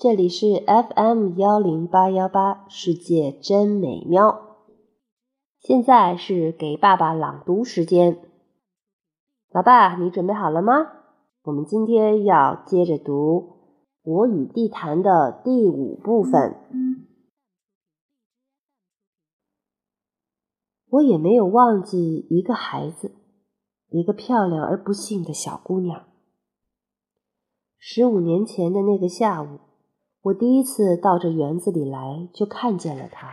这里是 FM 幺零八幺八，世界真美妙。现在是给爸爸朗读时间。老爸，你准备好了吗？我们今天要接着读《我与地坛》的第五部分。我也没有忘记一个孩子，一个漂亮而不幸的小姑娘。十五年前的那个下午，我第一次到这园子里来，就看见了他。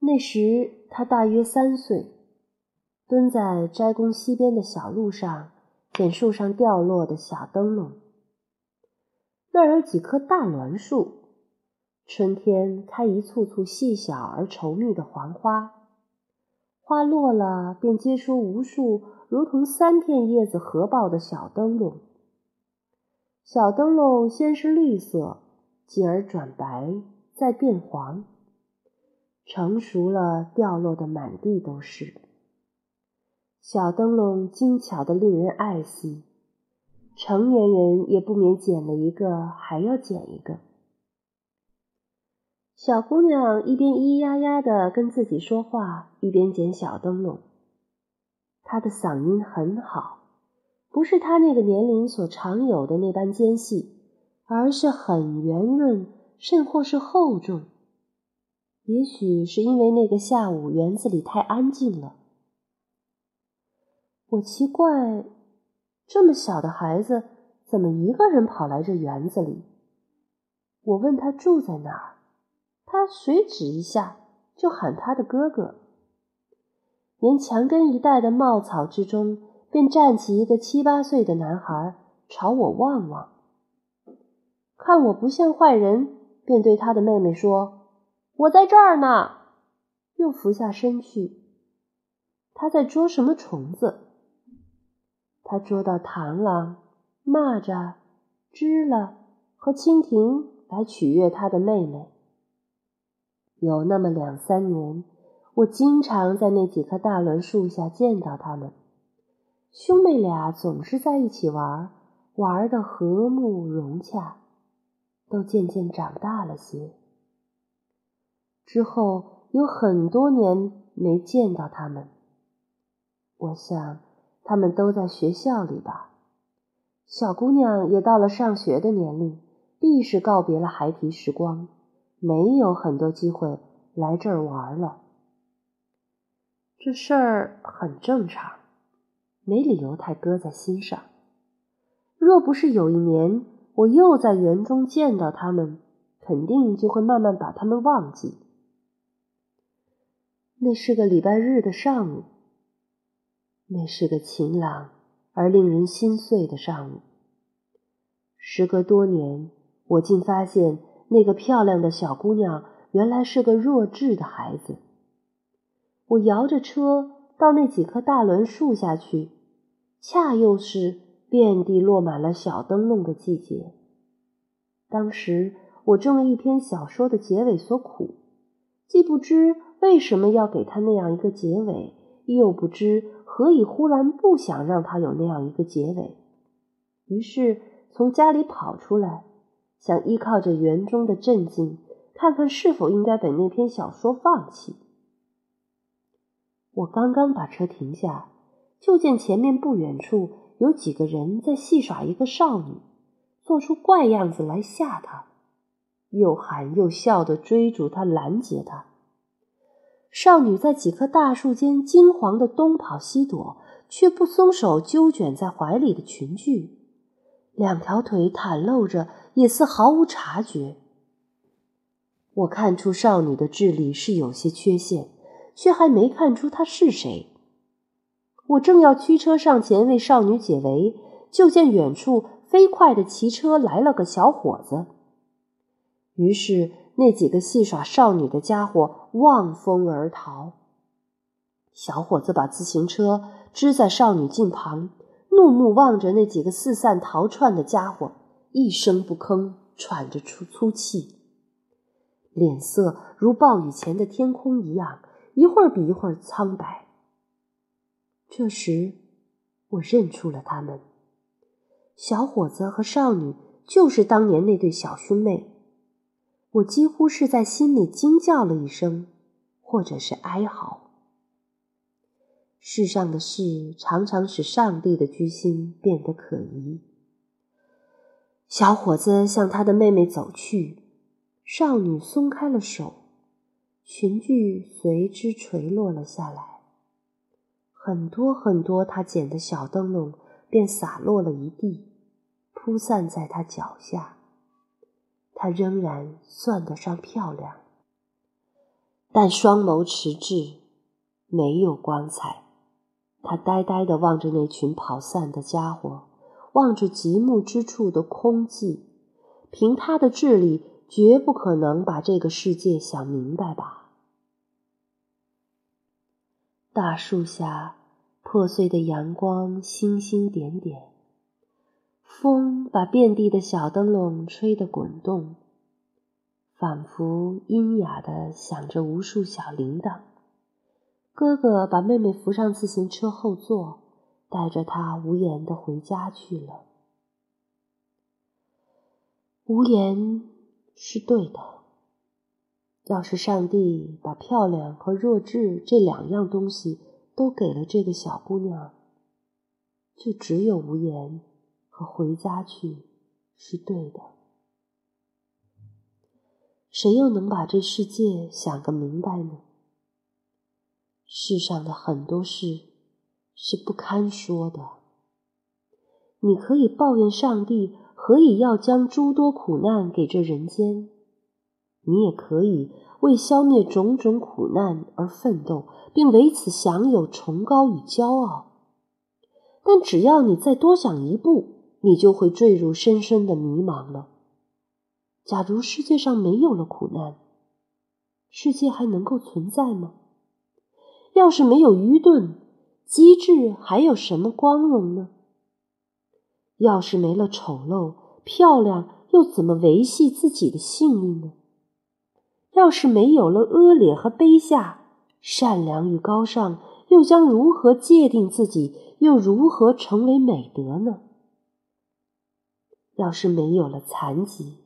那时他大约三岁。蹲在斋宫西边的小路上，捡树上掉落的小灯笼。那儿有几棵大栾树，春天开一簇簇细小而稠密的黄花，花落了便结出无数如同三片叶子合抱的小灯笼。小灯笼先是绿色，继而转白，再变黄，成熟了，掉落的满地都是。小灯笼精巧的令人爱惜，成年人也不免捡了一个，还要捡一个。小姑娘一边咿呀呀的跟自己说话，一边捡小灯笼。她的嗓音很好，不是他那个年龄所常有的那般尖细，而是很圆润，甚或是厚重。也许是因为那个下午园子里太安静了。我奇怪，这么小的孩子怎么一个人跑来这园子里？我问他住在哪儿，他随指一下就喊他的哥哥。连墙根一带的茂草之中，便站起一个七八岁的男孩，朝我望望，看我不像坏人，便对他的妹妹说：“我在这儿呢。”又俯下身去，他在捉什么虫子。他捉到螳螂、蚂蚱、知了和蜻蜓来取悦他的妹妹。有那么两三年，我经常在那几棵大栾树下见到他们。兄妹俩总是在一起玩，玩的和睦融洽，都渐渐长大了些。之后有很多年没见到他们，我想。他们都在学校里吧？小姑娘也到了上学的年龄，必是告别了孩提时光，没有很多机会来这儿玩了。这事儿很正常，没理由太搁在心上。若不是有一年我又在园中见到他们，肯定就会慢慢把他们忘记。那是个礼拜日的上午。那是个晴朗而令人心碎的上午。时隔多年，我竟发现那个漂亮的小姑娘原来是个弱智的孩子。我摇着车到那几棵大栾树下去，恰又是遍地落满了小灯笼的季节。当时我正为一篇小说的结尾所苦，既不知为什么要给他那样一个结尾，又不知。何以忽然不想让他有那样一个结尾？于是从家里跑出来，想依靠着园中的镇静，看看是否应该把那篇小说放弃。我刚刚把车停下，就见前面不远处有几个人在戏耍一个少女，做出怪样子来吓她，又喊又笑的追逐她，拦截她。少女在几棵大树间惊惶的东跑西躲，却不松手揪卷在怀里的裙裾，两条腿袒露着，也似毫无察觉。我看出少女的智力是有些缺陷，却还没看出她是谁。我正要驱车上前为少女解围，就见远处飞快的骑车来了个小伙子。于是。那几个戏耍少女的家伙望风而逃。小伙子把自行车支在少女近旁，怒目望着那几个四散逃窜的家伙，一声不吭，喘着粗粗气，脸色如暴雨前的天空一样，一会儿比一会儿苍白。这时，我认出了他们，小伙子和少女就是当年那对小兄妹。我几乎是在心里惊叫了一声，或者是哀嚎。世上的事常常使上帝的居心变得可疑。小伙子向他的妹妹走去，少女松开了手，裙裾随之垂落了下来。很多很多他捡的小灯笼便洒落了一地，铺散在他脚下。他仍然算得上漂亮，但双眸迟滞，没有光彩。他呆呆地望着那群跑散的家伙，望着极目之处的空寂。凭他的智力，绝不可能把这个世界想明白吧？大树下，破碎的阳光星星点点，风把遍地的小灯笼吹得滚动，仿佛阴哑地响着无数小铃铛。哥哥把妹妹扶上自行车后座，带着她无言的回家去了。无言是对的。要是上帝把漂亮和弱智这两样东西都给了这个小姑娘，就只有无言和回家去是对的。谁又能把这世界想个明白呢？世上的很多事是不堪说的。你可以抱怨上帝何以要将诸多苦难给这人间，你也可以为消灭种种苦难而奋斗，并为此享有崇高与骄傲。但只要你再多想一步，你就会坠入深深的迷茫了。假如世界上没有了苦难，世界还能够存在吗？要是没有愚钝、机智，还有什么光荣呢？要是没了丑陋、漂亮，又怎么维系自己的性命呢？要是没有了恶劣和卑下，善良与高尚，又将如何界定自己？又如何成为美德呢？要是没有了残疾，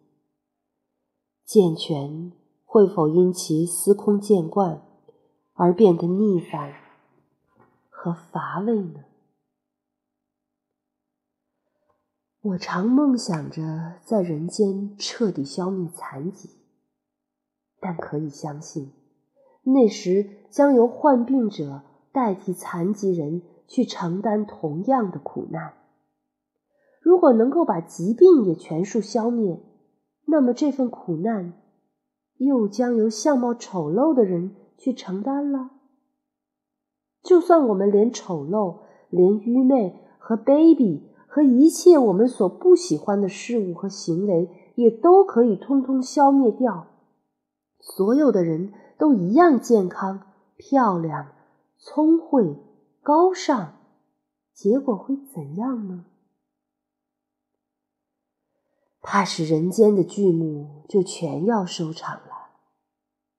健全会否因其司空见惯？而变得逆反和乏味呢？我常梦想着在人间彻底消灭残疾，但可以相信，那时将由患病者代替残疾人去承担同样的苦难。如果能够把疾病也全数消灭，那么这份苦难又将由相貌丑陋的人。去承担了。就算我们连丑陋、连愚昧和卑鄙和一切我们所不喜欢的事物和行为，也都可以通通消灭掉，所有的人都一样健康、漂亮、聪慧、高尚，结果会怎样呢？怕是人间的剧目就全要收场了。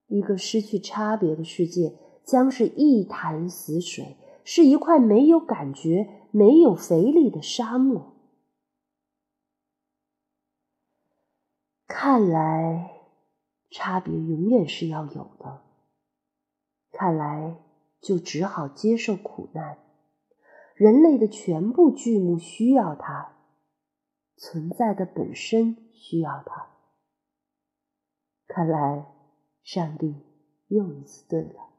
一个失去差别的世界，将是一潭死水，是一块没有感觉、没有肥力的沙漠。看来，差别永远是要有的。看来，就只好接受苦难。人类的全部剧目需要它，存在的本身需要它。看来。上帝又一次对了，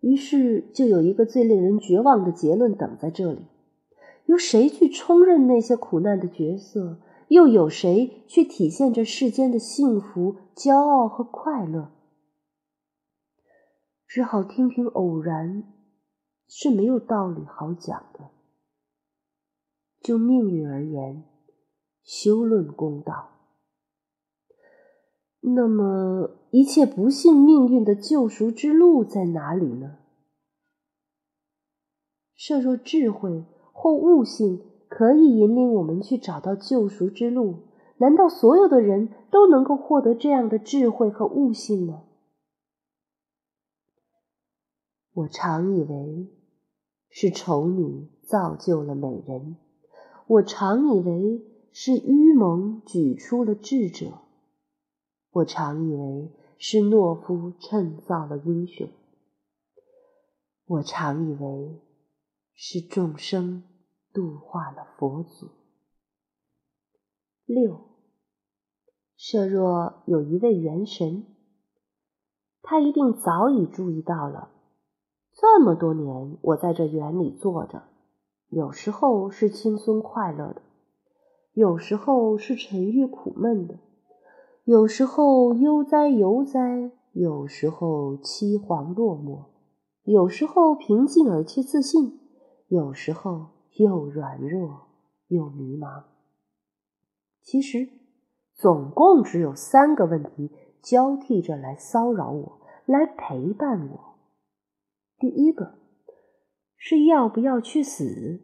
于是就有一个最令人绝望的结论等在这里：由谁去充任那些苦难的角色？又有谁去体现着世间的幸福、骄傲和快乐？只好听凭偶然是没有道理好讲的。就命运而言，休论公道。那么，一切不幸命运的救赎之路在哪里呢？设若智慧或悟性可以引领我们去找到救赎之路，难道所有的人都能够获得这样的智慧和悟性吗？我常以为是丑女造就了美人，我常以为是愚蒙举出了智者，我常以为是懦夫衬造了英雄，我常以为是众生度化了佛祖。六，设若有一位元神，他一定早已注意到了，这么多年我在这园里坐着，有时候是轻松快乐的。有时候是沉郁苦闷的，有时候悠哉游哉，有时候凄惶落寞，有时候平静而且自信，有时候又软弱又迷茫。其实，总共只有三个问题交替着来骚扰我，来陪伴我。第一个是要不要去死？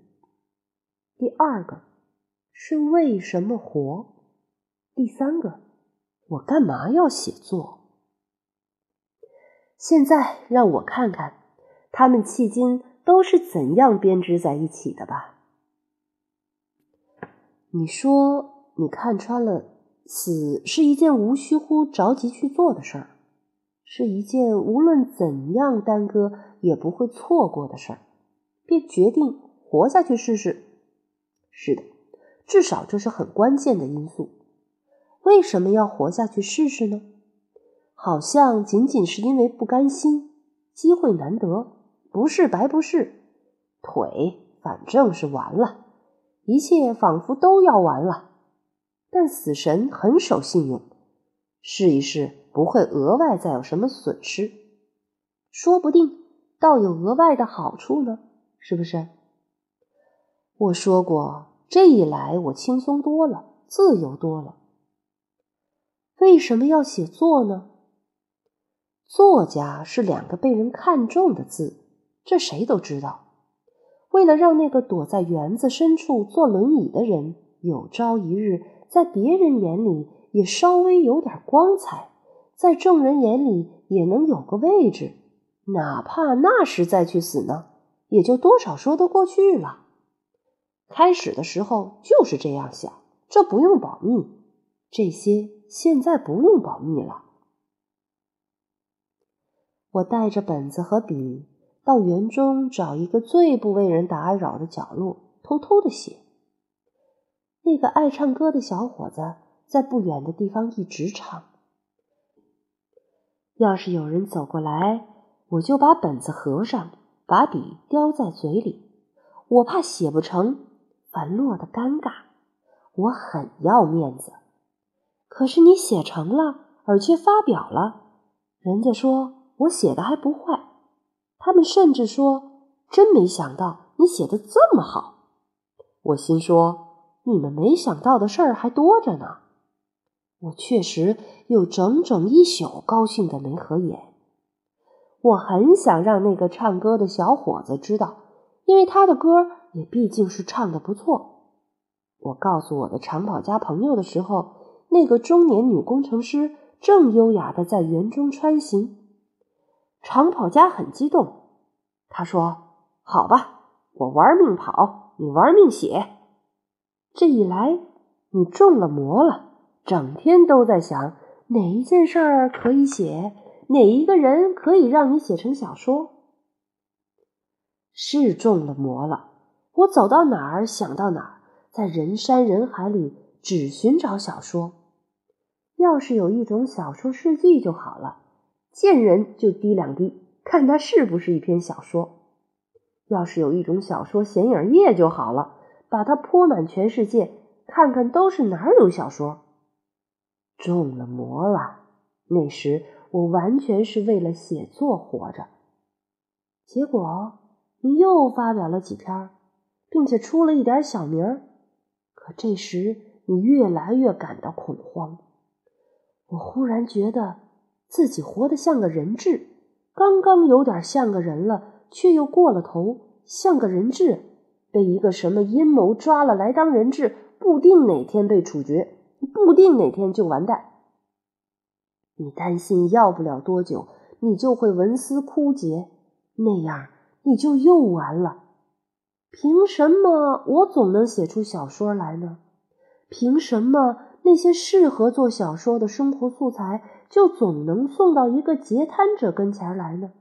第二个。是为什么活？第三个，我干嘛要写作？现在让我看看，他们迄今都是怎样编织在一起的吧。你说你看穿了，死是一件无需乎着急去做的事儿，是一件无论怎样耽搁也不会错过的事儿，便决定活下去试试。是的。至少这是很关键的因素。为什么要活下去试试呢？好像仅仅是因为不甘心，机会难得，不是白不是。腿反正是完了，一切仿佛都要完了。但死神很守信用，试一试不会额外再有什么损失，说不定倒有额外的好处呢，是不是？我说过。这一来，我轻松多了，自由多了。为什么要写作呢？作家是两个被人看重的字，这谁都知道。为了让那个躲在园子深处坐轮椅的人有朝一日在别人眼里也稍微有点光彩，在众人眼里也能有个位置，哪怕那时再去死呢，也就多少说得过去了。开始的时候就是这样想，这不用保密，这些现在不用保密了。我带着本子和笔到园中找一个最不为人打扰的角落，偷偷的写。那个爱唱歌的小伙子在不远的地方一直唱。要是有人走过来，我就把本子合上，把笔叼在嘴里，我怕写不成。反落的尴尬，我很要面子。可是你写成了，而却发表了，人家说我写的还不坏，他们甚至说真没想到你写的这么好。我心说你们没想到的事儿还多着呢。我确实有整整一宿高兴的没合眼。我很想让那个唱歌的小伙子知道，因为他的歌。也毕竟是唱的不错。我告诉我的长跑家朋友的时候，那个中年女工程师正优雅的在园中穿行。长跑家很激动，他说：“好吧，我玩命跑，你玩命写。这一来，你中了魔了，整天都在想哪一件事儿可以写，哪一个人可以让你写成小说。是中了魔了。”我走到哪儿想到哪儿，在人山人海里只寻找小说。要是有一种小说事迹就好了，见人就滴两滴，看它是不是一篇小说。要是有一种小说显影液就好了，把它泼满全世界，看看都是哪儿有小说。中了魔了，那时我完全是为了写作活着。结果你又发表了几篇。并且出了一点小名儿，可这时你越来越感到恐慌。我忽然觉得自己活得像个人质，刚刚有点像个人了，却又过了头，像个人质，被一个什么阴谋抓了来当人质，不定哪天被处决，不定哪天就完蛋。你担心要不了多久，你就会文思枯竭，那样你就又完了。凭什么我总能写出小说来呢？凭什么那些适合做小说的生活素材就总能送到一个截瘫者跟前来呢？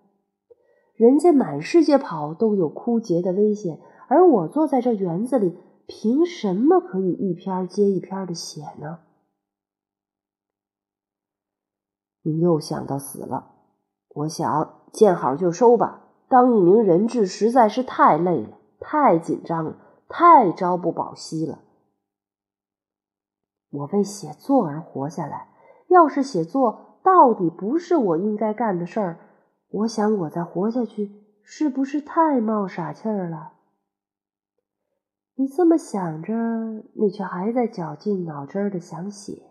人家满世界跑都有枯竭的危险，而我坐在这园子里，凭什么可以一篇接一篇的写呢？你又想到死了，我想见好就收吧。当一名人质实在是太累了，太紧张了，太朝不保夕了。我为写作而活下来，要是写作到底不是我应该干的事儿，我想我再活下去是不是太冒傻气儿了？你这么想着，你却还在绞尽脑汁的想写。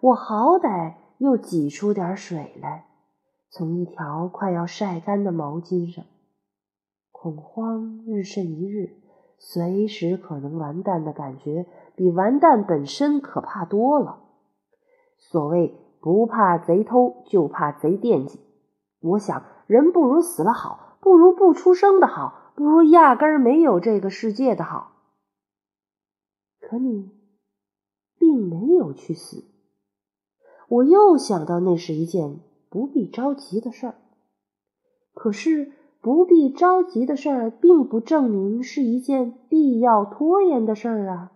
我好歹又挤出点水来。从一条快要晒干的毛巾上，恐慌日甚一日，随时可能完蛋的感觉，比完蛋本身可怕多了。所谓不怕贼偷，就怕贼惦记。我想，人不如死了好，不如不出生的好，不如压根儿没有这个世界的好。可你并没有去死，我又想到那是一件。不必着急的事儿，可是不必着急的事儿，并不证明是一件必要拖延的事儿啊！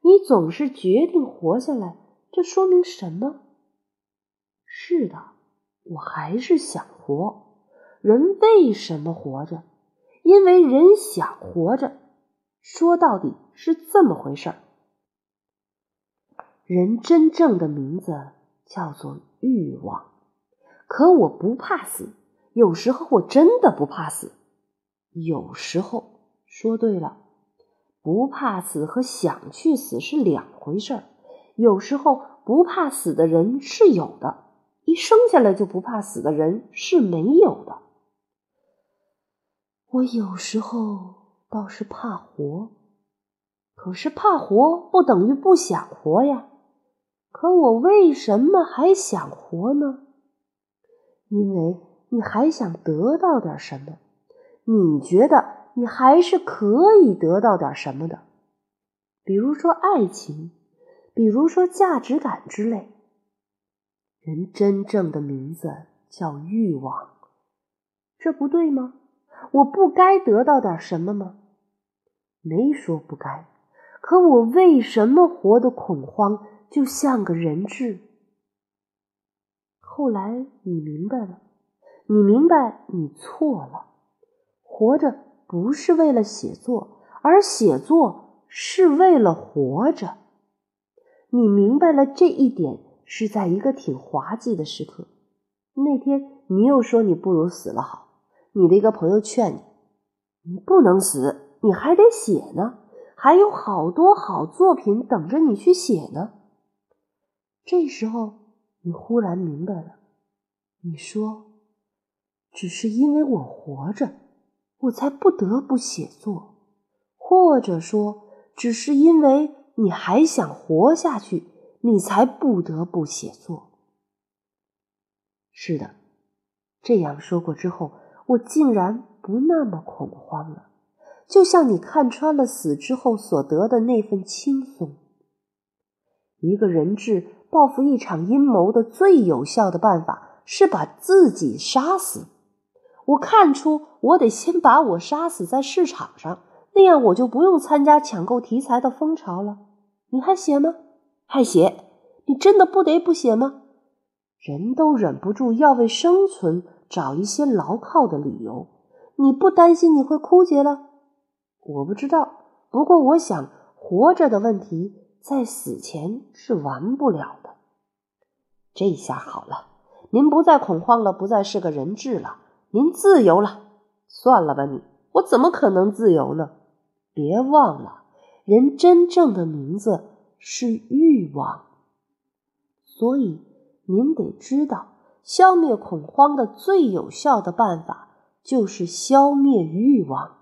你总是决定活下来，这说明什么？是的，我还是想活。人为什么活着？因为人想活着。说到底是这么回事儿。人真正的名字叫做欲望。可我不怕死，有时候我真的不怕死。有时候说对了，不怕死和想去死是两回事儿。有时候不怕死的人是有的，一生下来就不怕死的人是没有的。我有时候倒是怕活，可是怕活不等于不想活呀。可我为什么还想活呢？因为你还想得到点什么，你觉得你还是可以得到点什么的，比如说爱情，比如说价值感之类。人真正的名字叫欲望，这不对吗？我不该得到点什么吗？没说不该，可我为什么活得恐慌，就像个人质？后来你明白了，你明白你错了。活着不是为了写作，而写作是为了活着。你明白了这一点，是在一个挺滑稽的时刻。那天你又说你不如死了好，你的一个朋友劝你，你不能死，你还得写呢，还有好多好作品等着你去写呢。这时候。你忽然明白了，你说，只是因为我活着，我才不得不写作，或者说，只是因为你还想活下去，你才不得不写作。是的，这样说过之后，我竟然不那么恐慌了，就像你看穿了死之后所得的那份轻松。一个人质。报复一场阴谋的最有效的办法是把自己杀死。我看出，我得先把我杀死在市场上，那样我就不用参加抢购题材的风潮了。你还写吗？还写？你真的不得不写吗？人都忍不住要为生存找一些牢靠的理由。你不担心你会枯竭了？我不知道，不过我想，活着的问题。在死前是完不了的。这下好了，您不再恐慌了，不再是个人质了，您自由了。算了吧，你我怎么可能自由呢？别忘了，人真正的名字是欲望。所以您得知道，消灭恐慌的最有效的办法就是消灭欲望。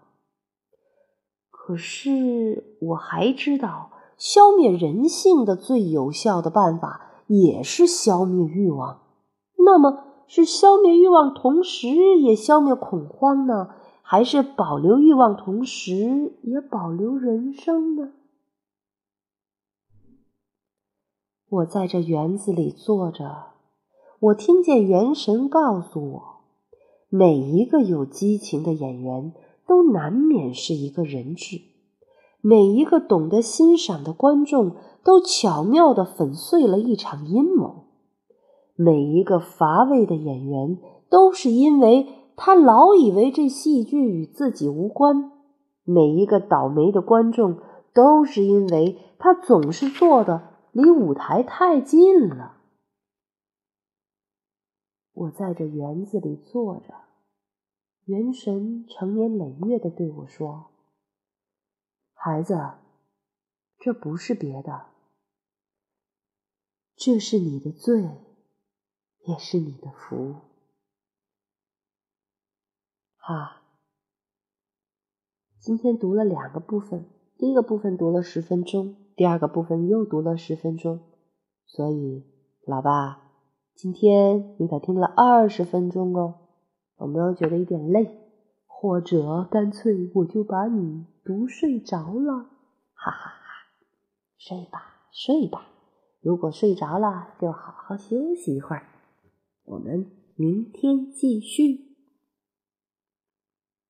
可是我还知道。消灭人性的最有效的办法也是消灭欲望。那么，是消灭欲望同时也消灭恐慌呢，还是保留欲望同时也保留人生呢？我在这园子里坐着，我听见元神告诉我，每一个有激情的演员都难免是一个人质，每一个懂得欣赏的观众都巧妙地粉碎了一场阴谋，每一个乏味的演员都是因为他老以为这戏剧与自己无关，每一个倒霉的观众都是因为他总是坐的。离舞台太近了，我在这园子里坐着，元神成年累月的对我说：“孩子，这不是别的，这是你的罪，也是你的福。”啊，今天读了两个部分，第一个部分读了十分钟。第二个部分又读了十分钟，所以老爸，今天你可听了二十分钟哦，有没有觉得有点累？或者干脆我就把你读睡着了，哈哈哈！睡吧，睡吧。如果睡着了，就好好休息一会儿。我们明天继续。